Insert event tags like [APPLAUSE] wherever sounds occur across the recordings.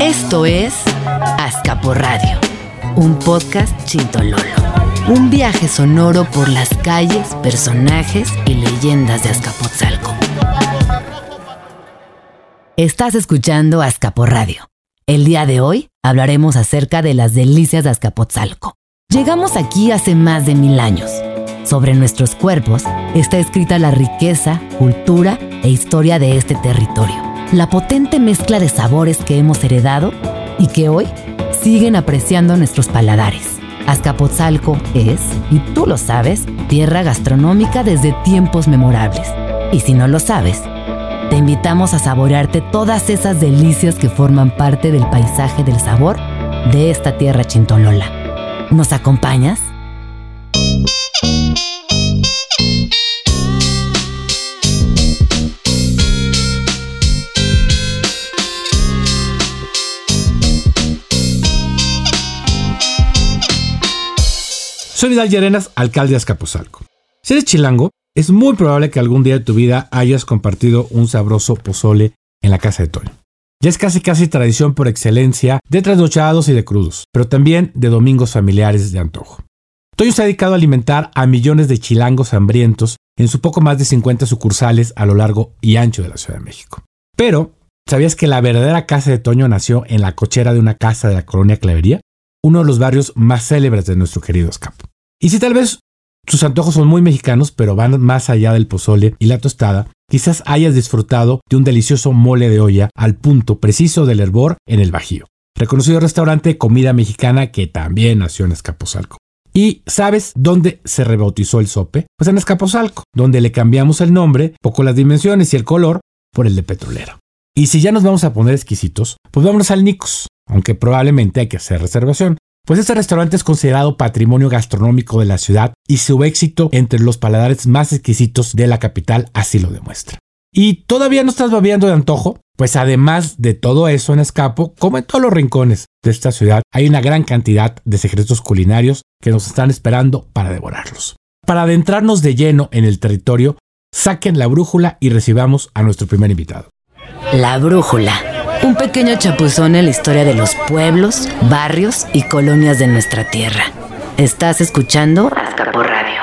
Esto es Azcapo Radio, un podcast chintololo. Un viaje sonoro por las calles, personajes y leyendas de Azcapotzalco. Estás escuchando Azcapo Radio. El día de hoy hablaremos acerca de las delicias de Azcapotzalco. Llegamos aquí hace más de mil años. Sobre nuestros cuerpos está escrita la riqueza, cultura e historia de este territorio. La potente mezcla de sabores que hemos heredado y que hoy siguen apreciando nuestros paladares. Azcapotzalco es, y tú lo sabes, tierra gastronómica desde tiempos memorables. Y si no lo sabes, te invitamos a saborearte todas esas delicias que forman parte del paisaje del sabor de esta tierra chintolola. ¿Nos acompañas? Soy Vidal Llerenas, alcalde de Azcapotzalco. Si eres chilango, es muy probable que algún día de tu vida hayas compartido un sabroso pozole en la casa de Toño. Ya es casi casi tradición por excelencia de trasnochados y de crudos, pero también de domingos familiares de antojo. Toño se ha dedicado a alimentar a millones de chilangos hambrientos en su poco más de 50 sucursales a lo largo y ancho de la Ciudad de México. Pero, ¿sabías que la verdadera casa de Toño nació en la cochera de una casa de la colonia Clavería? Uno de los barrios más célebres de nuestro querido escapo. Y si tal vez sus antojos son muy mexicanos, pero van más allá del pozole y la tostada. Quizás hayas disfrutado de un delicioso mole de olla al punto preciso del hervor en el Bajío. Reconocido restaurante de comida mexicana que también nació en Escaposalco. ¿Y sabes dónde se rebautizó el sope? Pues en Escaposalco, donde le cambiamos el nombre, poco las dimensiones y el color, por el de petrolera. Y si ya nos vamos a poner exquisitos, pues vámonos al Nicos, aunque probablemente hay que hacer reservación. Pues este restaurante es considerado patrimonio gastronómico de la ciudad y su éxito entre los paladares más exquisitos de la capital así lo demuestra. ¿Y todavía no estás babeando de antojo? Pues además de todo eso en Escapo, como en todos los rincones de esta ciudad, hay una gran cantidad de secretos culinarios que nos están esperando para devorarlos. Para adentrarnos de lleno en el territorio, saquen la brújula y recibamos a nuestro primer invitado. La brújula un pequeño chapuzón en la historia de los pueblos, barrios y colonias de nuestra tierra. Estás escuchando Azcapo Radio.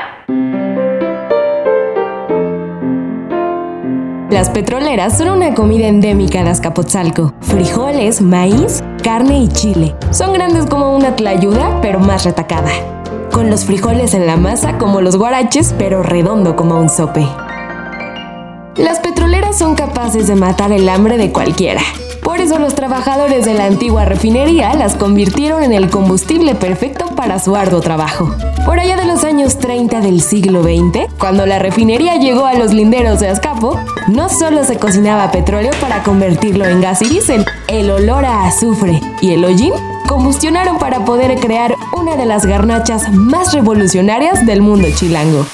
Las petroleras son una comida endémica de Azcapotzalco. Frijoles, maíz, carne y chile. Son grandes como una tlayuda, pero más retacada. Con los frijoles en la masa como los guaraches, pero redondo como un sope. Las petroleras son capaces de matar el hambre de cualquiera. Por eso los trabajadores de la antigua refinería las convirtieron en el combustible perfecto para su arduo trabajo. Por allá de los años 30 del siglo XX, cuando la refinería llegó a los linderos de Azcapo, no solo se cocinaba petróleo para convertirlo en gas y diésel, el olor a azufre y el hollín combustionaron para poder crear una de las garnachas más revolucionarias del mundo chilango.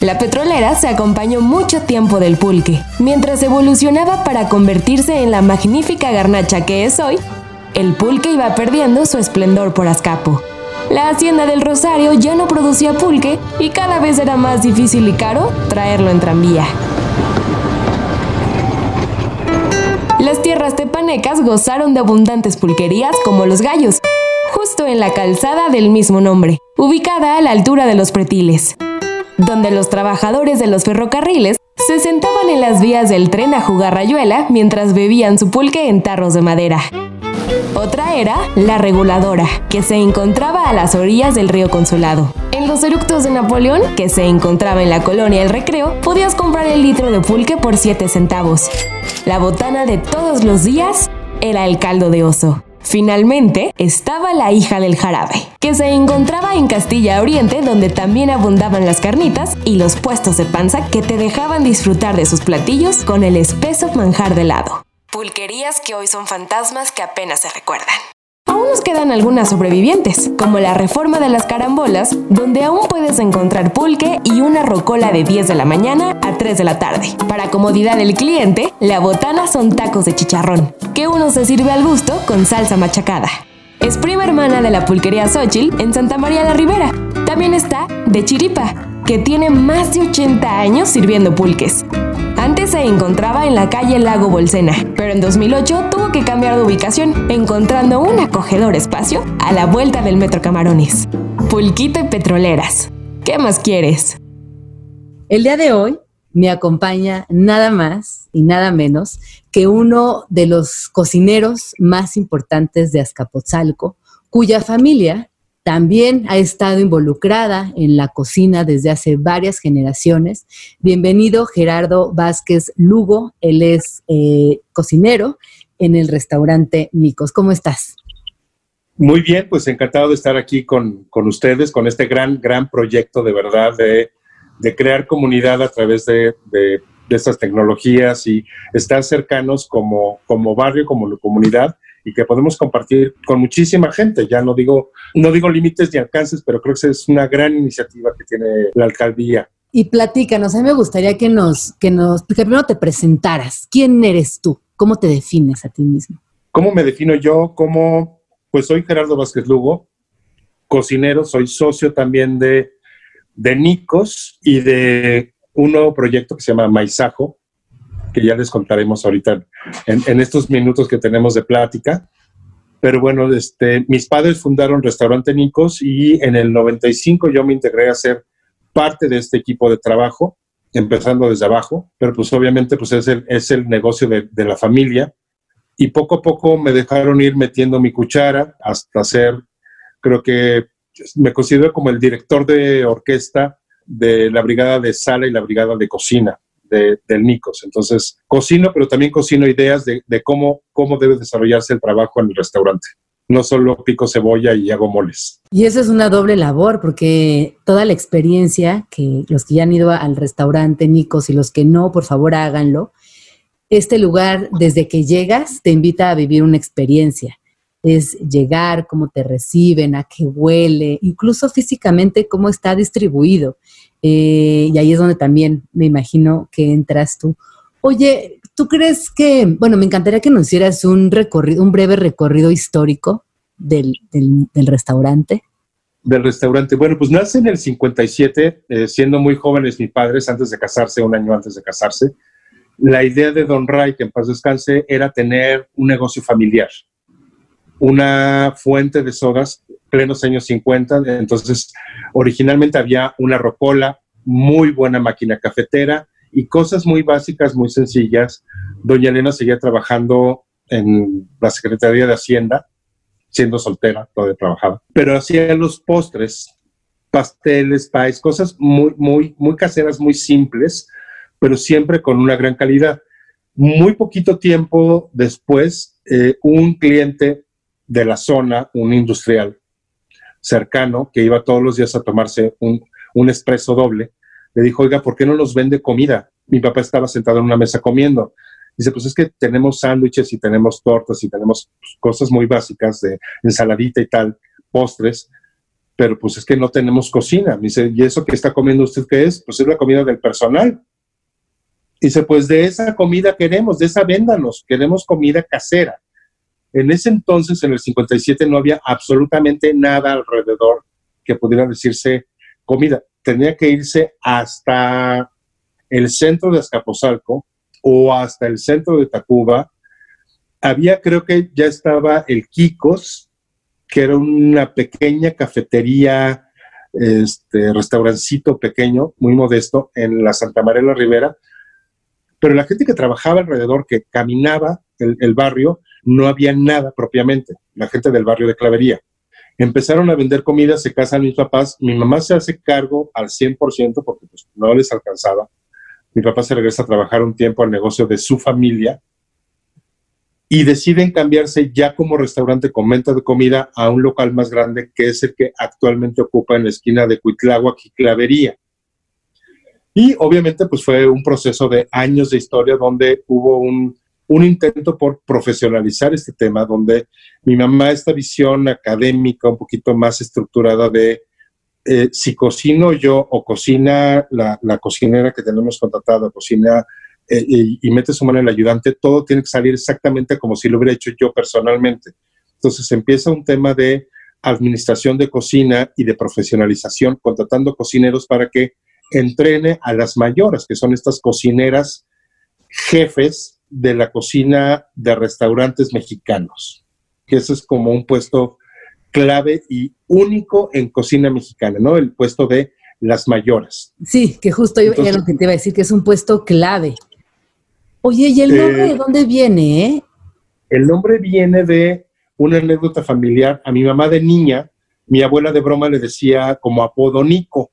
La petrolera se acompañó mucho tiempo del pulque. Mientras evolucionaba para convertirse en la magnífica garnacha que es hoy, el pulque iba perdiendo su esplendor por Azcapo. La hacienda del Rosario ya no producía pulque y cada vez era más difícil y caro traerlo en tranvía. Las tierras tepanecas gozaron de abundantes pulquerías como los gallos, justo en la calzada del mismo nombre, ubicada a la altura de los pretiles donde los trabajadores de los ferrocarriles se sentaban en las vías del tren a jugar rayuela mientras bebían su pulque en tarros de madera. Otra era la reguladora, que se encontraba a las orillas del río Consulado. En los eructos de Napoleón, que se encontraba en la colonia El Recreo, podías comprar el litro de pulque por 7 centavos. La botana de todos los días era el caldo de oso. Finalmente, estaba la hija del jarabe, que se encontraba en Castilla Oriente, donde también abundaban las carnitas y los puestos de panza que te dejaban disfrutar de sus platillos con el espeso manjar de helado. Pulquerías que hoy son fantasmas que apenas se recuerdan. Nos quedan algunas sobrevivientes, como la reforma de las carambolas, donde aún puedes encontrar pulque y una rocola de 10 de la mañana a 3 de la tarde. Para comodidad del cliente, la botana son tacos de chicharrón, que uno se sirve al gusto con salsa machacada. Es prima hermana de la pulquería Xochitl en Santa María la Ribera. También está de Chiripa, que tiene más de 80 años sirviendo pulques. Antes se encontraba en la calle Lago Bolsena, pero en 2008 tuvo que cambiar de ubicación, encontrando un acogedor espacio a la vuelta del Metro Camarones. Pulquito y Petroleras. ¿Qué más quieres? El día de hoy me acompaña nada más y nada menos que uno de los cocineros más importantes de Azcapotzalco, cuya familia también ha estado involucrada en la cocina desde hace varias generaciones. Bienvenido Gerardo Vázquez Lugo, él es eh, cocinero en el restaurante Nicos. ¿Cómo estás? Muy bien, pues encantado de estar aquí con, ustedes, con este gran, gran proyecto de verdad de, crear comunidad a través de, de, estas tecnologías y estar cercanos como, como barrio, como comunidad y que podemos compartir con muchísima gente. Ya no digo, no digo límites ni alcances, pero creo que es una gran iniciativa que tiene la alcaldía. Y platícanos, a mí me gustaría que nos, que nos, que primero te presentaras. ¿Quién eres tú? ¿Cómo te defines a ti mismo? ¿Cómo me defino yo? Como, pues soy Gerardo Vázquez Lugo, cocinero, soy socio también de, de Nicos y de un nuevo proyecto que se llama Maizajo, que ya les contaremos ahorita en, estos minutos que tenemos de plática. Pero bueno, este, mis padres fundaron Restaurante Nicos y en el 95 yo me integré a ser parte de este equipo de trabajo, empezando desde abajo, pero pues obviamente pues es el, es el negocio de, de la familia. Y poco a poco me dejaron ir metiendo mi cuchara hasta ser, creo que me considero como el director de orquesta de la brigada de sala y la brigada de cocina de, del Nicos. Entonces, cocino, pero también cocino ideas de, cómo, cómo debe desarrollarse el trabajo en el restaurante. No solo pico cebolla y hago moles. Y eso es una doble labor, porque toda la experiencia que los que ya han ido al restaurante Nicos y los que no, por favor háganlo. Este lugar, desde que llegas, te invita a vivir una experiencia es llegar, cómo te reciben, a qué huele, incluso físicamente cómo está distribuido. Eh, y ahí es donde también me imagino que entras tú. Oye, ¿tú crees que, bueno, me encantaría que nos hicieras un recorrido, un breve recorrido histórico del, restaurante? Del restaurante. Bueno, pues nace en el 57, eh, siendo muy jóvenes mis padres, antes de casarse, un año antes de casarse. La idea de Don Ray, en paz descanse, era tener un negocio familiar, una fuente de sodas plenos años 50. Entonces, originalmente había una rocola, muy buena máquina cafetera y cosas muy básicas, muy sencillas. Doña Elena seguía trabajando en la Secretaría de Hacienda, siendo soltera, todavía trabajaba, pero hacía los postres, pasteles, pies, cosas muy, muy, muy caseras, muy simples, pero siempre con una gran calidad. Muy poquito tiempo después, eh, un cliente de la zona, un industrial, cercano que iba todos los días a tomarse un, un espresso doble, le dijo, oiga, ¿por qué no nos vende comida? Mi papá estaba sentado en una mesa comiendo. Dice, pues es que tenemos sándwiches y tenemos tortas y tenemos pues, cosas muy básicas de ensaladita y tal, postres, pero pues es que no tenemos cocina. dice, ¿y eso que está comiendo usted qué es? Pues es la comida del personal. Dice, pues de esa comida queremos, de esa véndanos, queremos comida casera. En ese entonces, en el 57, no había absolutamente nada alrededor que pudiera decirse comida. Tenía que irse hasta el centro de Azcapotzalco o hasta el centro de Tacuba. Había, creo que ya estaba el Kikos, que era una pequeña cafetería, este, restaurancito pequeño, muy modesto, en la Santa María la Ribera. Pero la gente que trabajaba alrededor, que caminaba el barrio, no había nada propiamente, la gente del barrio de Clavería. Empezaron a vender comida, se casan mis papás, mi mamá se hace cargo al 100% porque pues, no les alcanzaba. Mi papá se regresa a trabajar un tiempo al negocio de su familia y deciden cambiarse ya como restaurante con venta de comida a un local más grande que es el que actualmente ocupa en la esquina de Cuitláhuac y Clavería. Y obviamente pues fue un proceso de años de historia donde hubo un un intento por profesionalizar este tema, donde mi mamá, esta visión académica un poquito más estructurada de eh, si cocino yo o cocina la, cocinera que tenemos contratada, cocina eh, y, mete su mano en el ayudante, todo tiene que salir exactamente como si lo hubiera hecho yo personalmente. Entonces empieza un tema de administración de cocina y de profesionalización, contratando cocineros para que entrene a las mayores, que son estas cocineras jefes de la cocina de restaurantes mexicanos, que ese es como un puesto clave y único en cocina mexicana, ¿no? El puesto de las mayores. Sí, que justo yo lo que te iba a decir, que es un puesto clave. Oye, ¿y el nombre de eh, dónde viene? Eh? El nombre viene de una anécdota familiar. A mi mamá de niña, mi abuela de broma le decía como apodo Nico,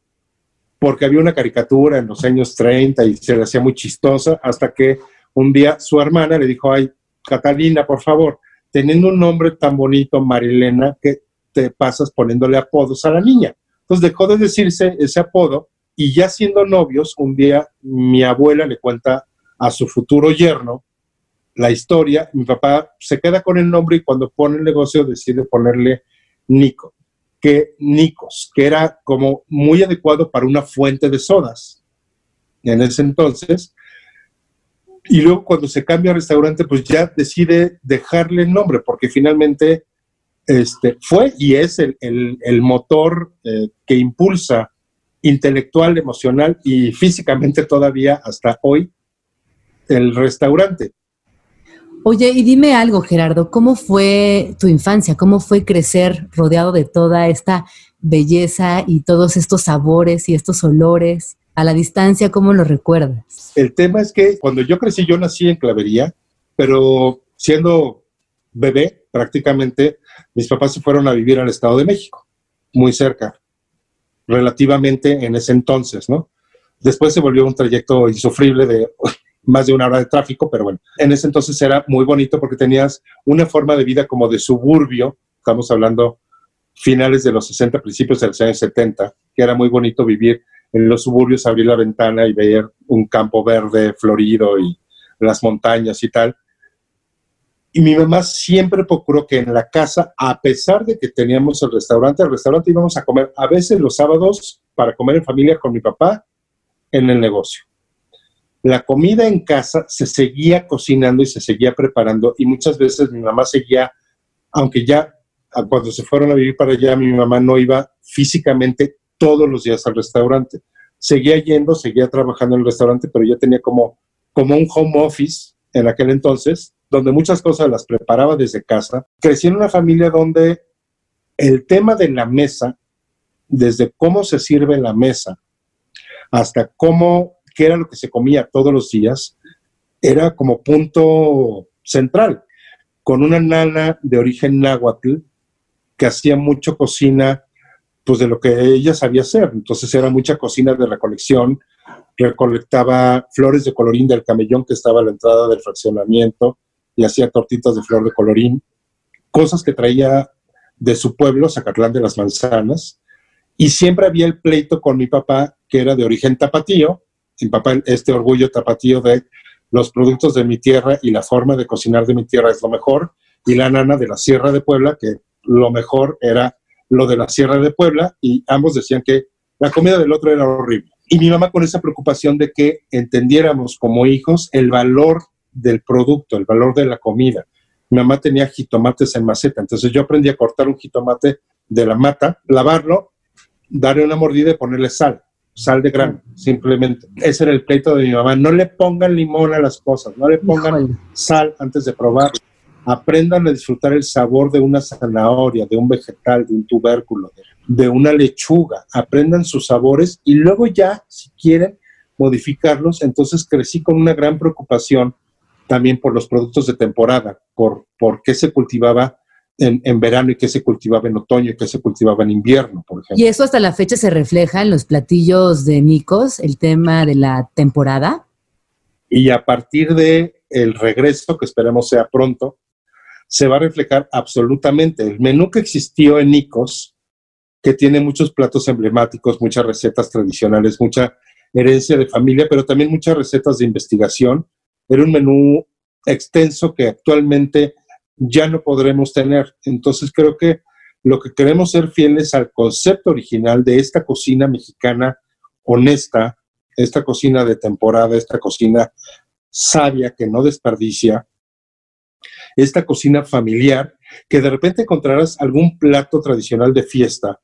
porque había una caricatura en los años 30 y se le hacía muy chistosa, hasta que un día su hermana le dijo, ay, Catalina, por favor, teniendo un nombre tan bonito, Marilena, que te pasas poniéndole apodos a la niña. Entonces dejó de decirse ese apodo y ya siendo novios, un día mi abuela le cuenta a su futuro yerno la historia, mi papá se queda con el nombre y cuando pone el negocio decide ponerle Nico, que Nicos, que era como muy adecuado para una fuente de sodas en ese entonces. Y luego cuando se cambia a restaurante, pues ya decide dejarle el nombre, porque finalmente este, fue y es el, motor eh, que impulsa intelectual, emocional y físicamente todavía hasta hoy el restaurante. Oye, y dime algo, Gerardo, ¿cómo fue tu infancia? ¿Cómo fue crecer rodeado de toda esta belleza y todos estos sabores y estos olores? A la distancia, ¿cómo lo recuerdas? El tema es que cuando yo crecí, yo nací en Clavería, pero siendo bebé, prácticamente, mis papás se fueron a vivir al Estado de México, muy cerca, relativamente en ese entonces, ¿no? Después se volvió un trayecto insufrible de [LAUGHS] más de una hora de tráfico, pero bueno, en ese entonces era muy bonito porque tenías una forma de vida como de suburbio, estamos hablando finales de los 60, principios de los años 70, que era muy bonito vivir en los suburbios, abrir la ventana y ver un campo verde florido y las montañas y tal. Y mi mamá siempre procuró que en la casa, a pesar de que teníamos el restaurante, al restaurante íbamos a comer a veces los sábados para comer en familia con mi papá en el negocio la comida en casa se seguía cocinando y se seguía preparando y muchas veces mi mamá seguía, aunque ya cuando se fueron a vivir para allá, mi mamá no iba físicamente todos los días al restaurante. Seguía yendo, seguía trabajando en el restaurante, pero ya tenía como, como un home office en aquel entonces, donde muchas cosas las preparaba desde casa. Crecí en una familia donde el tema de la mesa, desde cómo se sirve la mesa hasta cómo qué era lo que se comía todos los días, era como punto central, con una nana de origen náhuatl que hacía mucho cocina, pues de lo que ella sabía hacer. Entonces era mucha cocina de recolección, recolectaba flores de colorín del camellón que estaba a la entrada del fraccionamiento y hacía tortitas de flor de colorín, cosas que traía de su pueblo, Zacatlán de las Manzanas, y siempre había el pleito con mi papá, que era de origen tapatío, mi papá este orgullo tapatío de los productos de mi tierra y la forma de cocinar de mi tierra es lo mejor, y la nana de la Sierra de Puebla, que lo mejor era lo de la Sierra de Puebla, y ambos decían que la comida del otro era horrible. Y mi mamá con esa preocupación de que entendiéramos como hijos el valor del producto, el valor de la comida. Mi mamá tenía jitomates en maceta, entonces yo aprendí a cortar un jitomate de la mata, lavarlo, darle una mordida y ponerle sal sal de grano, simplemente. Ese era el pleito de mi mamá. No le pongan limón a las cosas, no le pongan sal antes de probar. Aprendan a disfrutar el sabor de una zanahoria, de un vegetal, de un tubérculo, de una lechuga. Aprendan sus sabores y luego ya, si quieren, modificarlos. Entonces crecí con una gran preocupación también por los productos de temporada, por, por qué se cultivaba en, verano y que se cultivaba en otoño y que se cultivaba en invierno, por ejemplo. ¿Y eso hasta la fecha se refleja en los platillos de Nicos, el tema de la temporada? Y a partir de el regreso, que esperemos sea pronto, se va a reflejar absolutamente. El menú que existió en Nicos, que tiene muchos platos emblemáticos, muchas recetas tradicionales, mucha herencia de familia, pero también muchas recetas de investigación, era un menú extenso que actualmente ya no podremos tener. Entonces creo que lo que queremos ser fieles al concepto original de esta cocina mexicana honesta, esta cocina de temporada, esta cocina sabia que no desperdicia, esta cocina familiar, que de repente encontrarás algún plato tradicional de fiesta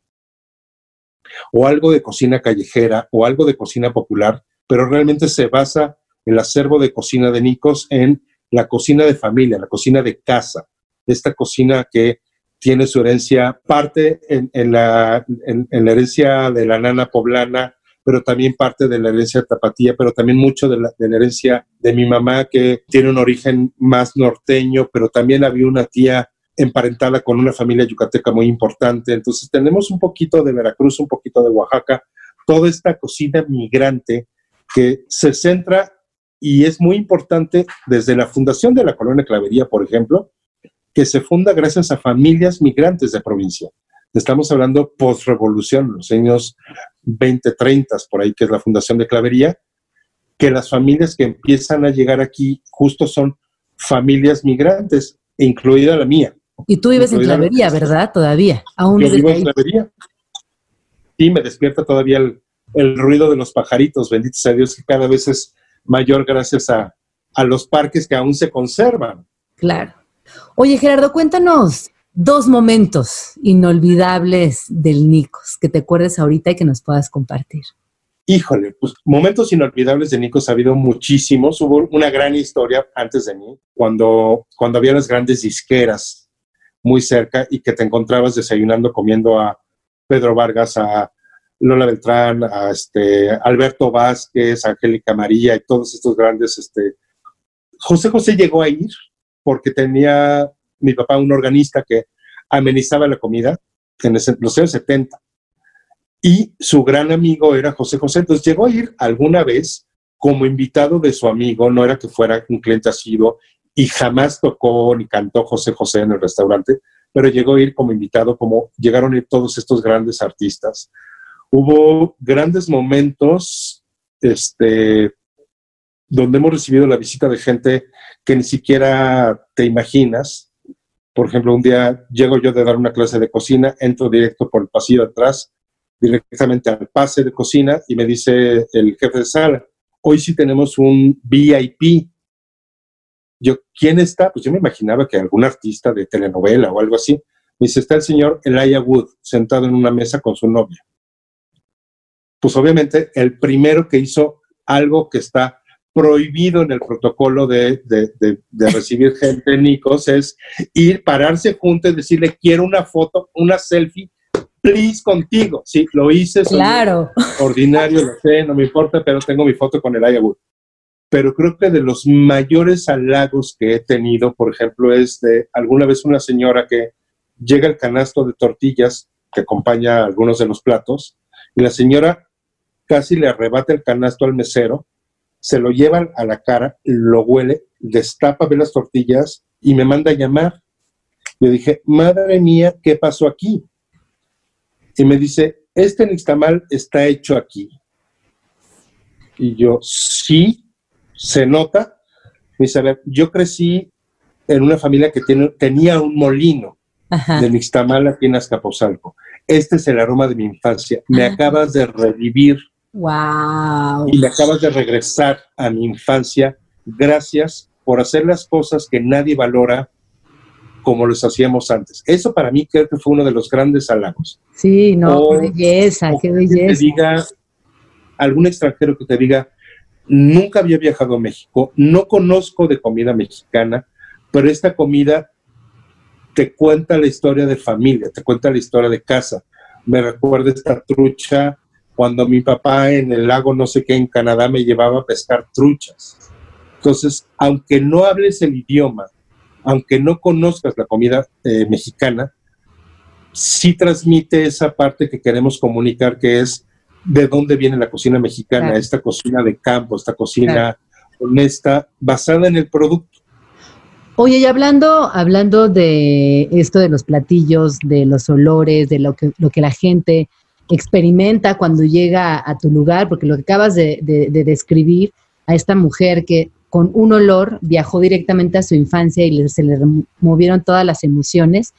o algo de cocina callejera o algo de cocina popular, pero realmente se basa el acervo de cocina de Nicos en la cocina de familia, la cocina de casa, esta cocina que tiene su herencia, parte en, la, la, herencia de la nana poblana, pero también parte de la herencia tapatía, pero también mucho de la, de la, herencia de mi mamá, que tiene un origen más norteño, pero también había una tía emparentada con una familia yucateca muy importante. Entonces tenemos un poquito de Veracruz, un poquito de Oaxaca, toda esta cocina migrante que se centra y es muy importante desde la fundación de la colonia Clavería, por ejemplo, que se funda gracias a familias migrantes de provincia. Estamos hablando post-revolución, los años 20, 30, por ahí, que es la fundación de Clavería, que las familias que empiezan a llegar aquí justo son familias migrantes, incluida la mía. Y tú vives en Clavería, ¿verdad? Todavía. ¿Aún Yo vivo en Clavería. Sí, me despierta todavía el, el, ruido de los pajaritos, bendito sea Dios, que cada vez es mayor gracias a, a los parques que aún se conservan. Claro. Oye, Gerardo, cuéntanos dos momentos inolvidables del Nicos que te acuerdes ahorita y que nos puedas compartir. Híjole, pues momentos inolvidables de Nicos ha habido muchísimos. Hubo una gran historia antes de mí, cuando, cuando había las grandes disqueras muy cerca y que te encontrabas desayunando comiendo a Pedro Vargas, a Lola Beltrán, a este, Alberto Vázquez, Angélica María y todos estos grandes. Este. José José llegó a ir porque tenía mi papá un organista que amenizaba la comida en los años 70. Y su gran amigo era José José. Entonces llegó a ir alguna vez como invitado de su amigo, no era que fuera un cliente asiduo, y jamás tocó ni cantó José José en el restaurante, pero llegó a ir como invitado, como llegaron a ir todos estos grandes artistas. Hubo grandes momentos este, donde hemos recibido la visita de gente que ni siquiera te imaginas. Por ejemplo, un día llego yo de dar una clase de cocina, entro directo por el pasillo atrás, directamente al pase de cocina y me dice el jefe de sala, hoy sí tenemos un VIP. Yo, ¿quién está? Pues yo me imaginaba que algún artista de telenovela o algo así. Me dice, está el señor Elijah Wood sentado en una mesa con su novia. Pues obviamente el primero que hizo algo que está prohibido en el protocolo de, recibir gente Nicos es ir, pararse junto y decirle, quiero una foto, una selfie, please contigo. Sí, lo hice. Claro. Ordinario, lo sé, no me importa, pero tengo mi foto con el Ayahuasca. Pero creo que de los mayores halagos que he tenido, por ejemplo, es de alguna vez una señora que llega el canasto de tortillas que acompaña algunos de los platos y la señora casi le arrebata el canasto al mesero se lo llevan a la cara, lo huele, destapa, ve las tortillas y me manda a llamar. Le dije, madre mía, ¿qué pasó aquí? Y me dice, este nixtamal está hecho aquí. Y yo, sí, se nota. Me dice, a ver, yo crecí en una familia que tiene, tenía un molino de nixtamal aquí en Azcapotzalco. Este es el aroma de mi infancia. Me acabas de revivir Wow. Y me acabas de regresar a mi infancia. Gracias por hacer las cosas que nadie valora como los hacíamos antes. Eso para mí creo que fue uno de los grandes halagos. Sí, no, qué belleza, qué belleza. Que te diga, algún extranjero que te diga, nunca había viajado a México, no conozco de comida mexicana, pero esta comida te cuenta la historia de familia, te cuenta la historia de casa. Me recuerda esta trucha cuando mi papá en el lago no sé qué en Canadá me llevaba a pescar truchas. Entonces, aunque no hables el idioma, aunque no conozcas la comida eh, mexicana, sí transmite esa parte que queremos comunicar, que es de dónde viene la cocina mexicana, esta cocina de campo, esta cocina honesta, basada en el producto. Oye, y hablando, hablando de esto de los platillos, de los olores, de lo que, lo que la gente experimenta cuando llega a tu lugar, porque lo que acabas de, describir a esta mujer que con un olor viajó directamente a su infancia y se le removieron todas las emociones.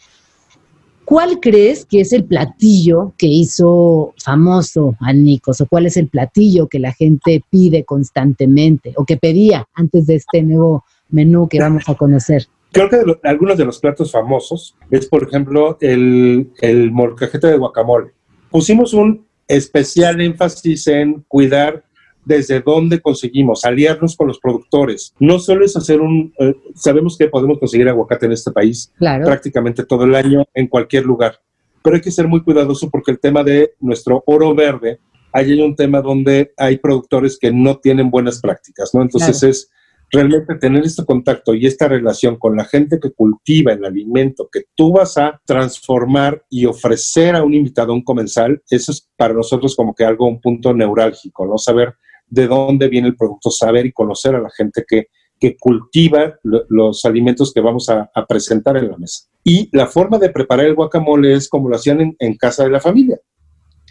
¿Cuál crees que es el platillo que hizo famoso a Nikos? ¿O cuál es el platillo que la gente pide constantemente o que pedía antes de este nuevo menú que vamos a conocer? Creo que algunos de los platos famosos es, por ejemplo, el, el de guacamole pusimos un especial énfasis en cuidar desde dónde conseguimos, aliarnos con los productores. No solo es hacer un, eh, sabemos que podemos conseguir aguacate en este país prácticamente todo el año, en cualquier lugar, pero hay que ser muy cuidadoso porque el tema de nuestro oro verde, ahí hay un tema donde hay productores que no tienen buenas prácticas, ¿no? Entonces es realmente tener este contacto y esta relación con la gente que cultiva el alimento que tú vas a transformar y ofrecer a un invitado, un comensal, eso es para nosotros como que algo, un punto neurálgico, ¿no? Saber de dónde viene el producto, saber y conocer a la gente que, que cultiva los alimentos que vamos a, presentar en la mesa. Y la forma de preparar el guacamole es como lo hacían en, casa de la familia,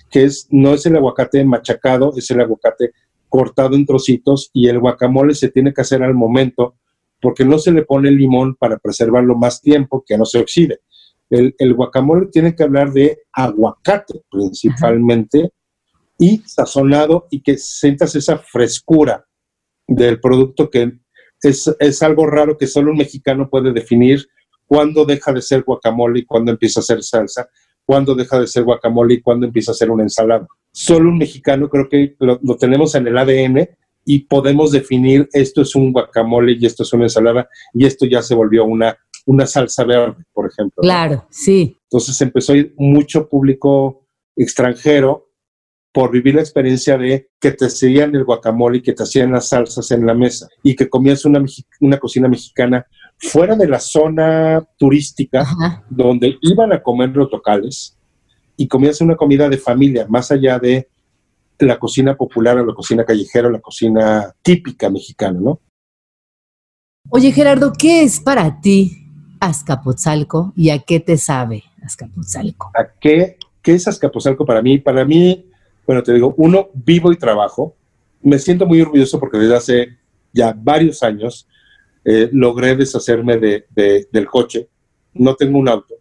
que es, no es el aguacate machacado, es el aguacate cortado en trocitos y el guacamole se tiene que hacer al momento porque no se le pone limón para preservarlo más tiempo que no se oxide. El, guacamole tiene que hablar de aguacate principalmente y sazonado y que sientas esa frescura del producto que es, es, algo raro que solo un mexicano puede definir cuándo deja de ser guacamole y cuándo empieza a ser salsa, cuándo deja de ser guacamole y cuándo empieza a ser una ensalada. Solo un mexicano creo que lo, lo tenemos en el ADN y podemos definir esto es un guacamole y esto es una ensalada y esto ya se volvió una, una salsa verde, por ejemplo. Claro, sí. Entonces empezó a ir mucho público extranjero por vivir la experiencia de que te hacían el guacamole y que te hacían las salsas en la mesa y que comías una, una cocina mexicana fuera de la zona turística donde iban a comer los locales y comías una comida de familia, más allá de la cocina popular o la cocina callejera o la cocina típica mexicana, ¿no? Oye, Gerardo, ¿qué es para ti Azcapotzalco y a qué te sabe Azcapotzalco? ¿A qué, qué es Azcapotzalco para mí? Para mí bueno, te digo, uno, vivo y trabajo. Me siento muy orgulloso porque desde hace ya varios años eh, logré deshacerme de, del coche. No tengo un auto.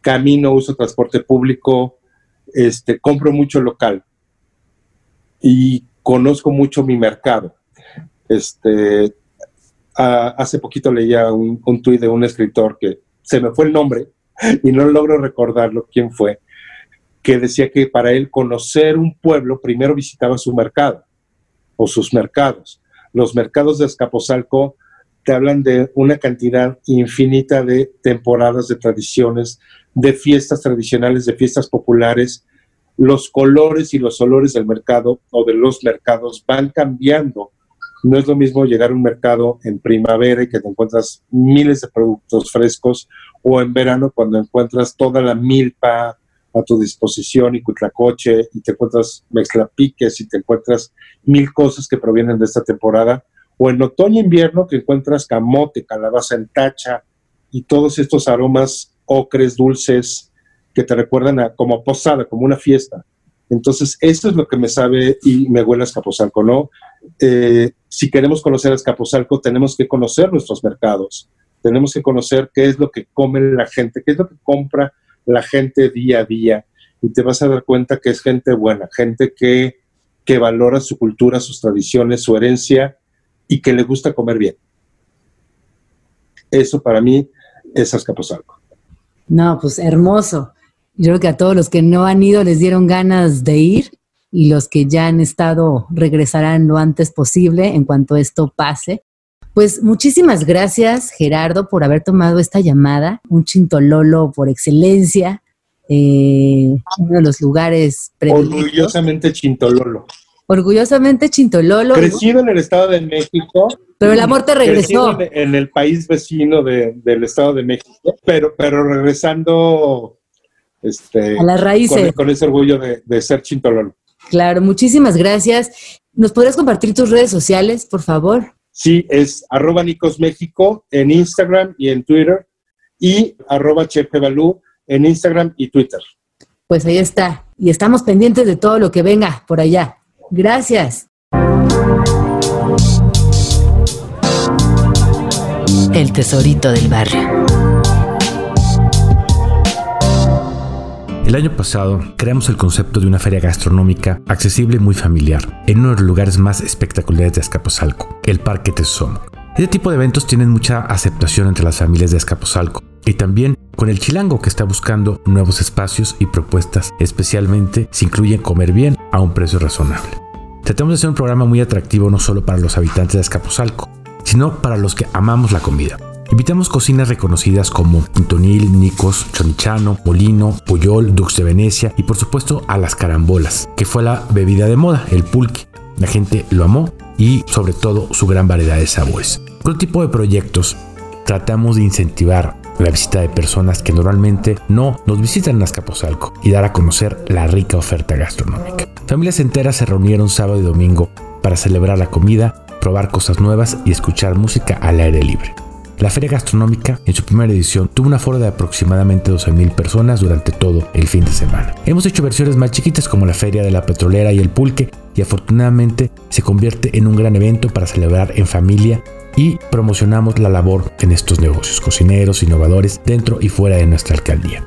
Camino, uso transporte público, este, compro mucho local y conozco mucho mi mercado. Este, hace poquito leía un, un tuit de un escritor que se me fue el nombre [LAUGHS] y no logro recordarlo quién fue, que decía que para él conocer un pueblo primero visitaba su mercado o sus mercados. Los mercados de Escaposalco te hablan de una cantidad infinita de temporadas, de tradiciones, de fiestas tradicionales, de fiestas populares. Los colores y los olores del mercado o de los mercados van cambiando. No es lo mismo llegar a un mercado en primavera y que te encuentras miles de productos frescos o en verano cuando encuentras toda la milpa, a tu disposición y Cuitlacoche y te encuentras mezclapiques y te encuentras mil cosas que provienen de esta temporada. O en otoño-invierno que encuentras camote, calabaza en tacha y todos estos aromas ocres, dulces, que te recuerdan a, como posada, como una fiesta. Entonces, esto es lo que me sabe y me huele a Escaposalco, ¿no? Eh, si queremos conocer a Escaposalco, tenemos que conocer nuestros mercados, tenemos que conocer qué es lo que come la gente, qué es lo que compra la gente día a día y te vas a dar cuenta que es gente buena, gente que, que valora su cultura, sus tradiciones, su herencia y que le gusta comer bien. Eso para mí es Azcapotzalco. No, pues hermoso. Yo creo que a todos los que no han ido les dieron ganas de ir y los que ya han estado regresarán lo antes posible en cuanto esto pase. Pues muchísimas gracias, Gerardo, por haber tomado esta llamada. Un chintololo por excelencia. Eh, uno de los lugares Orgullosamente chintololo. Orgullosamente chintololo. Crecido en el Estado de México. Pero el amor te regresó. En, el país vecino del Estado de México, pero, pero regresando este, a las raíces. Con, ese orgullo de, de ser chintololo. Claro, muchísimas gracias. ¿Nos podrías compartir tus redes sociales, por favor? Sí, es arroba Nicos México en Instagram y en Twitter y arroba Chepebalú en Instagram y Twitter. Pues ahí está. Y estamos pendientes de todo lo que venga por allá. Gracias. El tesorito del barrio. El año pasado creamos el concepto de una feria gastronómica accesible y muy familiar en uno de los lugares más espectaculares de Escaposalco, el Parque Tesomo. Este tipo de eventos tienen mucha aceptación entre las familias de Escaposalco y también con el chilango que está buscando nuevos espacios y propuestas, especialmente si incluyen comer bien a un precio razonable. tratamos de hacer un programa muy atractivo no solo para los habitantes de Azcapotzalco, sino para los que amamos la comida. Invitamos cocinas reconocidas como Antonil, Nicos, Chonichano, Molino, Puyol, Dux de Venecia y por supuesto a las carambolas, que fue la bebida de moda, el pulque. La gente lo amó y sobre todo su gran variedad de sabores. Con este tipo de proyectos tratamos de incentivar la visita de personas que normalmente no nos visitan en Azcapotzalco y dar a conocer la rica oferta gastronómica. Familias enteras se reunieron sábado y domingo para celebrar la comida, probar cosas nuevas y escuchar música al aire libre. La feria gastronómica en su primera edición tuvo una aforo de aproximadamente 12.000 personas durante todo el fin de semana. Hemos hecho versiones más chiquitas como la feria de la petrolera y el pulque y afortunadamente se convierte en un gran evento para celebrar en familia y promocionamos la labor en estos negocios, cocineros, innovadores dentro y fuera de nuestra alcaldía.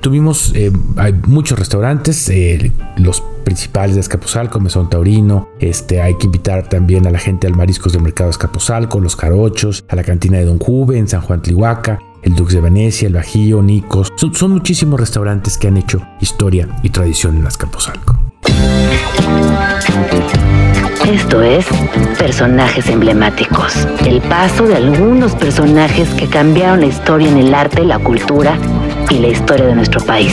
Tuvimos eh, hay muchos restaurantes, eh, los principales de Escapuzalco, Mesón Taurino. Este, hay que invitar también a la gente al Mariscos del Mercado Escapuzalco, los Carochos, a la cantina de Don Juve en San Juan Tlihuaca, el Dux de Venecia, el Bajío, Nicos. Son, son, muchísimos restaurantes que han hecho historia y tradición en Escapuzalco. Esto es Personajes Emblemáticos, el paso de algunos personajes que cambiaron la historia en el arte, la cultura y la historia de nuestro país,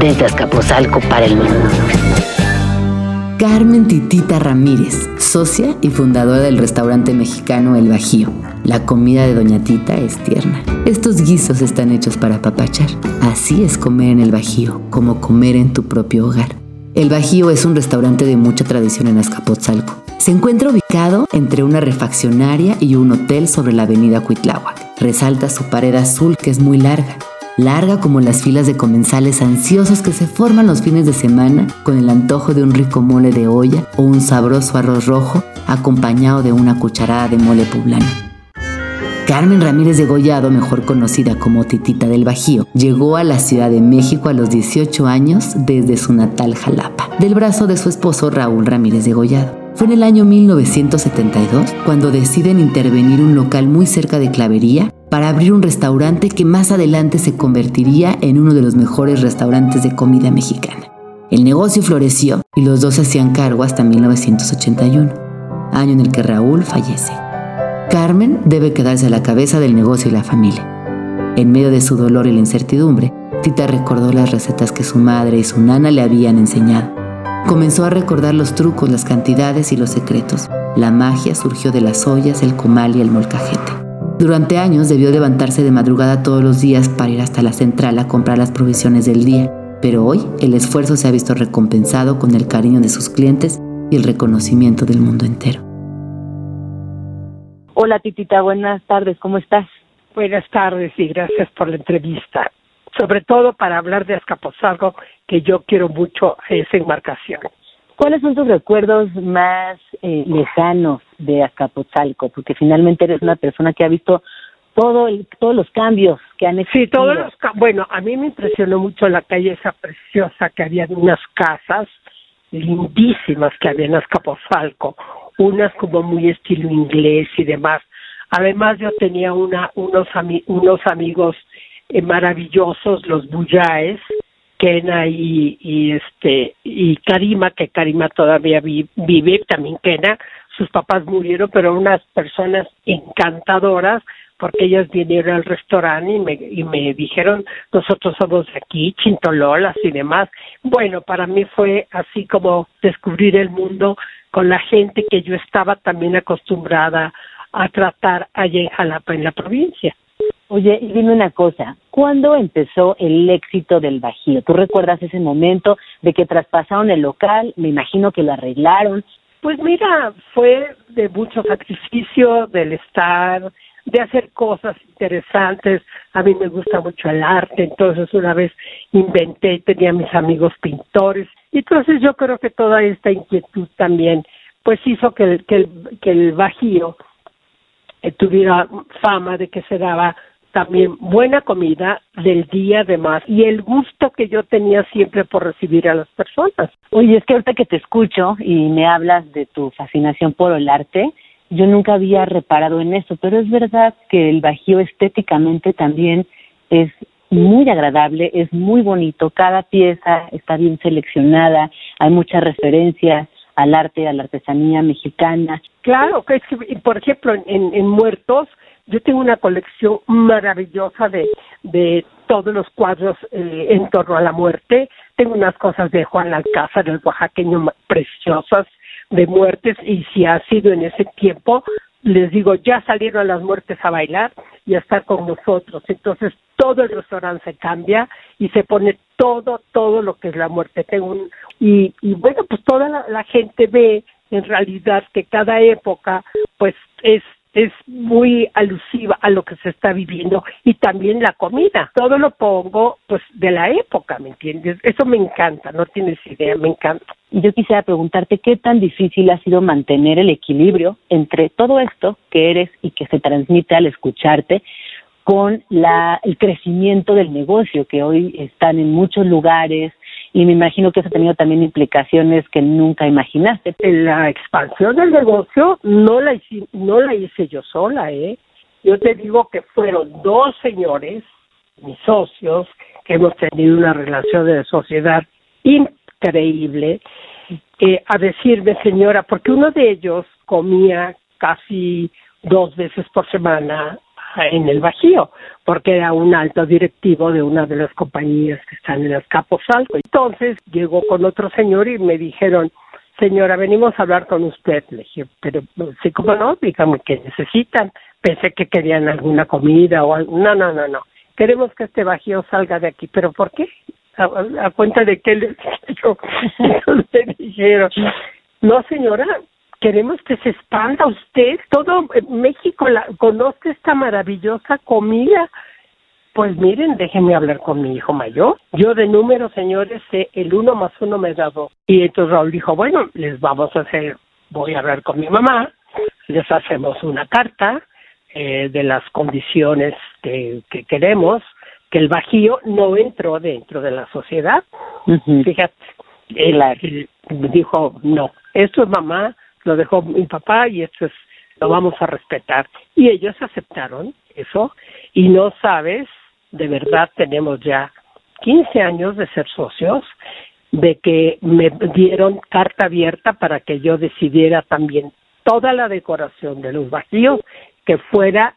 desde Azcapotzalco para el mundo. Carmen Titita Ramírez, socia y fundadora del restaurante mexicano El Bajío. La comida de Doña Tita es tierna. Estos guisos están hechos para papachar. Así es comer en El Bajío, como comer en tu propio hogar. El Bajío es un restaurante de mucha tradición en Azcapotzalco. Se encuentra ubicado entre una refaccionaria y un hotel sobre la avenida Cuitláhuac. Resalta su pared azul que es muy larga, larga como las filas de comensales ansiosos que se forman los fines de semana con el antojo de un rico mole de olla o un sabroso arroz rojo acompañado de una cucharada de mole poblano. Carmen Ramírez de Gollado, mejor conocida como Titita del Bajío, llegó a la Ciudad de México a los 18 años desde su natal Jalapa, del brazo de su esposo Raúl Ramírez de Gollado. Fue en el año 1972 cuando deciden intervenir un local muy cerca de Clavería para abrir un restaurante que más adelante se convertiría en uno de los mejores restaurantes de comida mexicana. El negocio floreció y los dos se hacían cargo hasta 1981, año en el que Raúl fallece. Carmen debe quedarse a la cabeza del negocio y la familia. En medio de su dolor y la incertidumbre, Tita recordó las recetas que su madre y su nana le habían enseñado. Comenzó a recordar los trucos, las cantidades y los secretos. La magia surgió de las ollas, el comal y el molcajete. Durante años debió levantarse de madrugada todos los días para ir hasta la central a comprar las provisiones del día, pero hoy el esfuerzo se ha visto recompensado con el cariño de sus clientes y el reconocimiento del mundo entero. Hola Titita, buenas tardes, ¿cómo estás? Buenas tardes y gracias por la entrevista sobre todo para hablar de Azcapotzalco, que yo quiero mucho esa embarcación. ¿Cuáles son tus recuerdos más eh, lejanos de Azcapotzalco? Porque finalmente eres una persona que ha visto todo todos los cambios que han existido. Sí, todos los bueno, a mí me impresionó mucho la calle esa preciosa que había unas casas lindísimas que había en Azcapotzalco, unas como muy estilo inglés y demás. Además yo tenía una unos unos amigos eh, maravillosos los Buyaes, Kena y, y este y Karima, que Karima todavía vive, también Kena, sus papás murieron, pero unas personas encantadoras, porque ellas vinieron al restaurante y me, y me dijeron, nosotros somos de aquí, chintololas y demás. Bueno, para mí fue así como descubrir el mundo con la gente que yo estaba también acostumbrada a tratar allá en Jalapa, en la provincia. Oye, y dime una cosa, ¿cuándo empezó el éxito del Bajío? ¿Tú recuerdas ese momento de que traspasaron el local? Me imagino que lo arreglaron. Pues mira, fue de mucho sacrificio, del estar, de hacer cosas interesantes. A mí me gusta mucho el arte, entonces una vez inventé, tenía mis amigos pintores. Entonces yo creo que toda esta inquietud también, pues hizo que el, que el, que el Bajío eh, tuviera fama de que se daba también buena comida del día además y el gusto que yo tenía siempre por recibir a las personas. Oye, es que ahorita que te escucho y me hablas de tu fascinación por el arte, yo nunca había reparado en eso, pero es verdad que el Bajío estéticamente también es muy agradable, es muy bonito, cada pieza está bien seleccionada, hay muchas referencias, al arte, a la artesanía mexicana. Claro, que es que, por ejemplo, en, en Muertos, yo tengo una colección maravillosa de, de todos los cuadros eh, en torno a la muerte. Tengo unas cosas de Juan Alcázar, el oaxaqueño, preciosas de muertes y si ha sido en ese tiempo, les digo, ya salieron las muertes a bailar y a estar con nosotros. Entonces todo el restaurante se cambia y se pone todo, todo lo que es la muerte. Tengo y, y bueno, pues toda la gente ve en realidad que cada época pues es es muy alusiva a lo que se está viviendo y también la comida. Todo lo pongo pues de la época, ¿me entiendes? Eso me encanta, no tienes idea, me encanta. Y yo quisiera preguntarte qué tan difícil ha sido mantener el equilibrio entre todo esto que eres y que se transmite al escucharte con la, el crecimiento del negocio que hoy están en muchos lugares, y me imagino que eso ha tenido también implicaciones que nunca imaginaste. La expansión del negocio no la hice, no la hice yo sola, ¿eh? Yo te digo que fueron dos señores, mis socios, que hemos tenido una relación de sociedad increíble, eh, a decirme, señora, porque uno de ellos comía casi dos veces por semana en el Bajío, porque era un alto directivo de una de las compañías que están en Azcapotzalco. Entonces llegó con otro señor y me dijeron, señora, venimos a hablar con usted. Le dije, pero sí, ¿cómo no? Dígame qué necesitan. Pensé que querían alguna comida o algo. No, no, no, no. Queremos que este Bajío salga de aquí. ¿Pero por qué? ¿A, cuenta de qué les yo? Entonces dijeron, no, señora, queremos que se expanda usted, todo México la, conozca esta maravillosa comida. Pues miren, déjenme hablar con mi hijo mayor. Yo de números, señores, sé el uno más uno me da dos. Y entonces Raúl dijo, bueno, les vamos a hacer, voy a hablar con mi mamá, les hacemos una carta eh, de las condiciones que, que queremos, que el Bajío no entró dentro de la sociedad. Fíjate, él dijo, no, esto es mamá, lo dejó mi papá y esto es, lo vamos a respetar. Y ellos aceptaron eso y no sabes, de verdad tenemos ya 15 años de ser socios, de que me dieron carta abierta para que yo decidiera también toda la decoración de los vacíos que fuera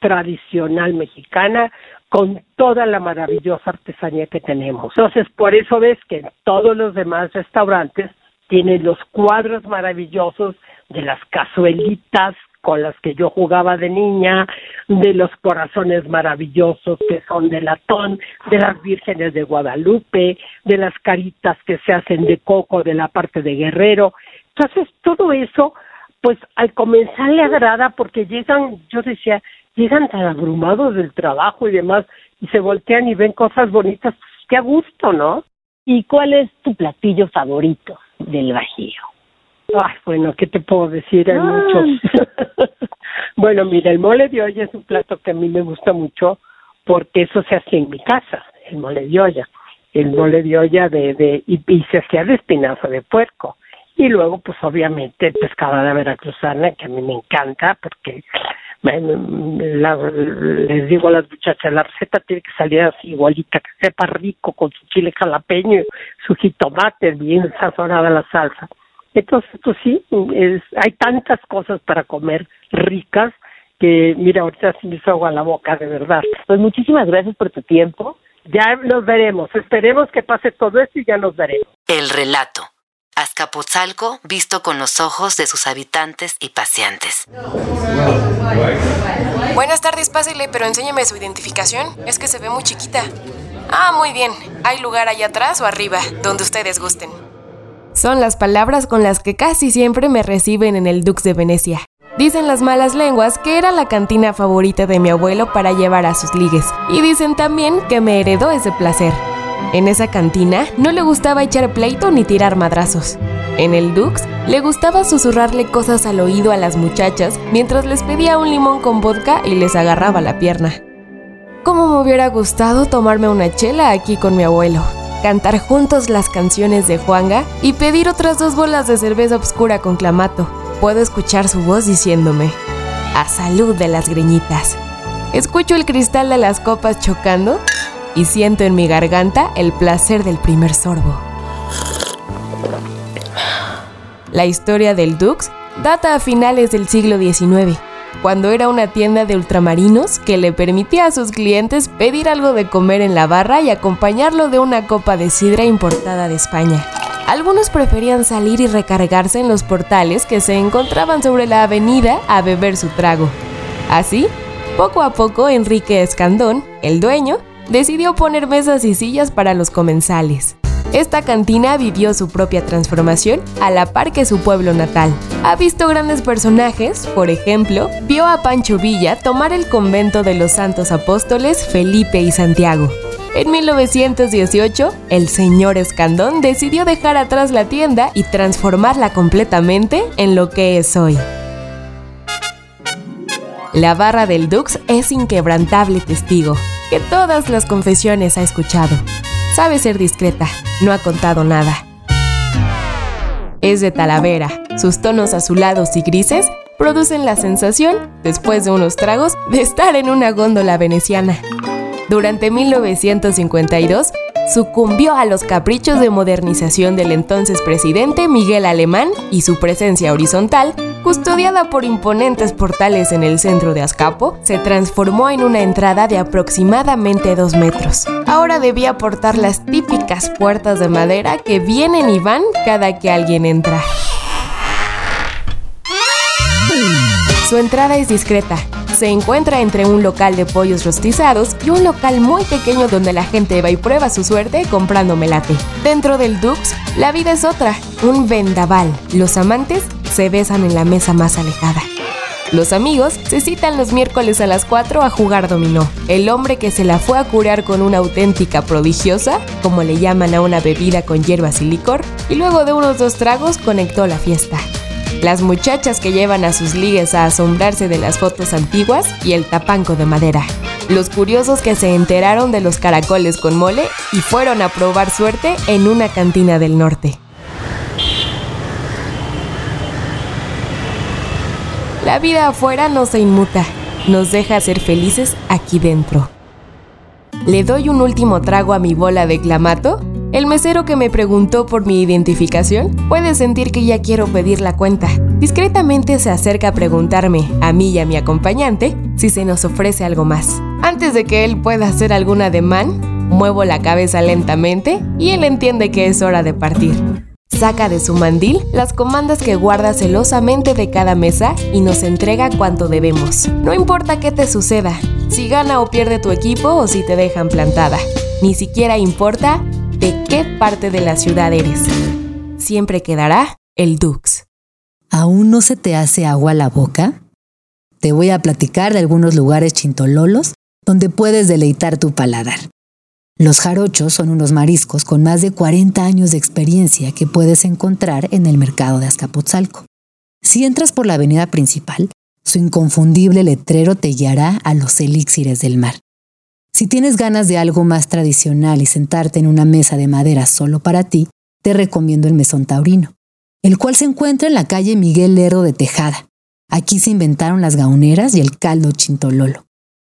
tradicional mexicana con toda la maravillosa artesanía que tenemos. Entonces, por eso ves que en todos los demás restaurantes tiene los cuadros maravillosos de las cazuelitas con las que yo jugaba de niña, de los corazones maravillosos que son de latón, de las vírgenes de Guadalupe, de las caritas que se hacen de coco de la parte de Guerrero. Entonces, todo eso, pues al comenzar le agrada porque llegan, yo decía, llegan tan abrumados del trabajo y demás y se voltean y ven cosas bonitas, pues qué a gusto, ¿no? ¿Y cuál es tu platillo favorito? del Bajío? Ay, bueno, ¿qué te puedo decir? Hay muchos. [LAUGHS] bueno, mira, el mole de olla es un plato que a mí me gusta mucho porque eso se hace en mi casa, el mole de olla. El mole de olla de, de y, se hacía de espinazo de puerco. Y luego, pues obviamente, pescado de veracruzana, que a mí me encanta porque les digo a las muchachas, la receta tiene que salir así igualita, que sepa rico con su chile jalapeño, su jitomate, bien sazonada la salsa. Entonces, pues sí, es, hay tantas cosas para comer ricas que, mira, ahorita se me hizo agua la boca, de verdad. Pues muchísimas gracias por tu tiempo. Ya nos veremos, esperemos que pase todo esto y ya nos veremos. El relato. Azcapotzalco visto con los ojos de sus habitantes y paseantes. Buenas tardes, pásele, pero enséñeme su identificación. Es que se ve muy chiquita. Ah, muy bien. Hay lugar allá atrás o arriba, donde ustedes gusten. Son las palabras con las que casi siempre me reciben en el Dux de Venecia. Dicen las malas lenguas que era la cantina favorita de mi abuelo para llevar a sus ligues. Y dicen también que me heredó ese placer. En esa cantina no le gustaba echar pleito ni tirar madrazos. En el Dux le gustaba susurrarle cosas al oído a las muchachas mientras les pedía un limón con vodka y les agarraba la pierna. ¿Cómo me hubiera gustado tomarme una chela aquí con mi abuelo? Cantar juntos las canciones de Juanga y pedir otras dos bolas de cerveza oscura con clamato. Puedo escuchar su voz diciéndome, a salud de las greñitas. Escucho el cristal de las copas chocando y siento en mi garganta el placer del primer sorbo. La historia del Dux data a finales del siglo XIX, cuando era una tienda de ultramarinos que le permitía a sus clientes pedir algo de comer en la barra y acompañarlo de una copa de sidra importada de España. Algunos preferían salir y recargarse en los portales que se encontraban sobre la avenida a beber su trago. Así, poco a poco Enrique Escandón, el dueño, decidió poner mesas y sillas para los comensales. Esta cantina vivió su propia transformación a la par que su pueblo natal. Ha visto grandes personajes, por ejemplo, vio a Pancho Villa tomar el convento de los santos apóstoles Felipe y Santiago. En 1918, el señor Escandón decidió dejar atrás la tienda y transformarla completamente en lo que es hoy. La barra del Dux es inquebrantable testigo, que todas las confesiones ha escuchado. Sabe ser discreta, no ha contado nada. Es de Talavera. Sus tonos azulados y grises producen la sensación, después de unos tragos, de estar en una góndola veneciana. Durante 1952, sucumbió a los caprichos de modernización del entonces presidente Miguel Alemán y su presencia horizontal custodiada por imponentes portales en el centro de Azcapo, se transformó en una entrada de aproximadamente dos metros. Ahora debía portar las típicas puertas de madera que vienen y van cada que alguien entra. Su entrada es discreta. Se encuentra entre un local de pollos rostizados y un local muy pequeño donde la gente va y prueba su suerte comprando melate. Dentro del Dux, la vida es otra, un vendaval. Los amantes se besan en la mesa más alejada. Los amigos se citan los miércoles a las 4 a jugar dominó. El hombre que se la fue a curar con una auténtica prodigiosa, como le llaman a una bebida con hierbas y licor, y luego de unos dos tragos conectó la fiesta. Las muchachas que llevan a sus ligues a asombrarse de las fotos antiguas y el tapanco de madera. Los curiosos que se enteraron de los caracoles con mole y fueron a probar suerte en una cantina del norte. La vida afuera no se inmuta, nos deja ser felices aquí dentro. Le doy un último trago a mi bola de clamato. El mesero que me preguntó por mi identificación puede sentir que ya quiero pedir la cuenta. Discretamente se acerca a preguntarme, a mí y a mi acompañante, si se nos ofrece algo más. Antes de que él pueda hacer algún ademán, muevo la cabeza lentamente y él entiende que es hora de partir. Saca de su mandil las comandas que guarda celosamente de cada mesa y nos entrega cuanto debemos. No importa qué te suceda, si gana o pierde tu equipo o si te dejan plantada. Ni siquiera importa de qué parte de la ciudad eres. Siempre quedará el Dux. ¿Aún no se te hace agua la boca? Te voy a platicar de algunos lugares chintololos donde puedes deleitar tu paladar. Los jarochos son unos mariscos con más de 40 años de experiencia que puedes encontrar en el mercado de Azcapotzalco. Si entras por la avenida principal, su inconfundible letrero te guiará a los elixires del mar. Si tienes ganas de algo más tradicional y sentarte en una mesa de madera solo para ti, te recomiendo el mesón taurino, el cual se encuentra en la calle Miguel Lerdo de Tejada. Aquí se inventaron las gauneras y el caldo chintololo.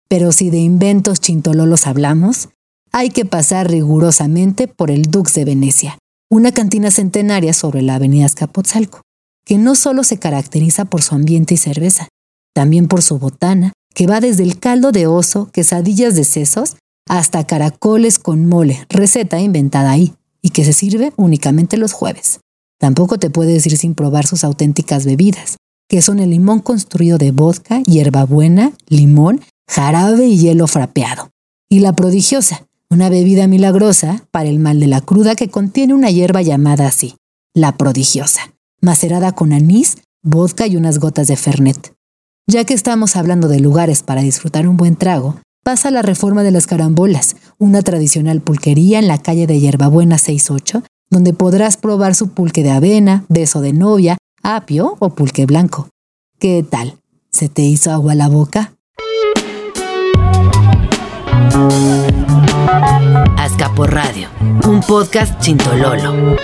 Pero si de inventos chintololos hablamos, hay que pasar rigurosamente por el Dux de Venecia, una cantina centenaria sobre la avenida Escapotzalco, que no solo se caracteriza por su ambiente y cerveza, también por su botana, que va desde el caldo de oso, quesadillas de sesos, hasta caracoles con mole, receta inventada ahí, y que se sirve únicamente los jueves. Tampoco te puedes ir sin probar sus auténticas bebidas, que son el limón construido de vodka, hierbabuena, limón, jarabe y hielo frapeado. Y la prodigiosa, una bebida milagrosa para el mal de la cruda que contiene una hierba llamada así, la prodigiosa, macerada con anís, vodka y unas gotas de fernet. Ya que estamos hablando de lugares para disfrutar un buen trago, pasa la reforma de las carambolas, una tradicional pulquería en la calle de Hierbabuena 68, donde podrás probar su pulque de avena, beso de novia, apio o pulque blanco. ¿Qué tal? ¿Se te hizo agua la boca? Azcapo Radio, un podcast chintololo.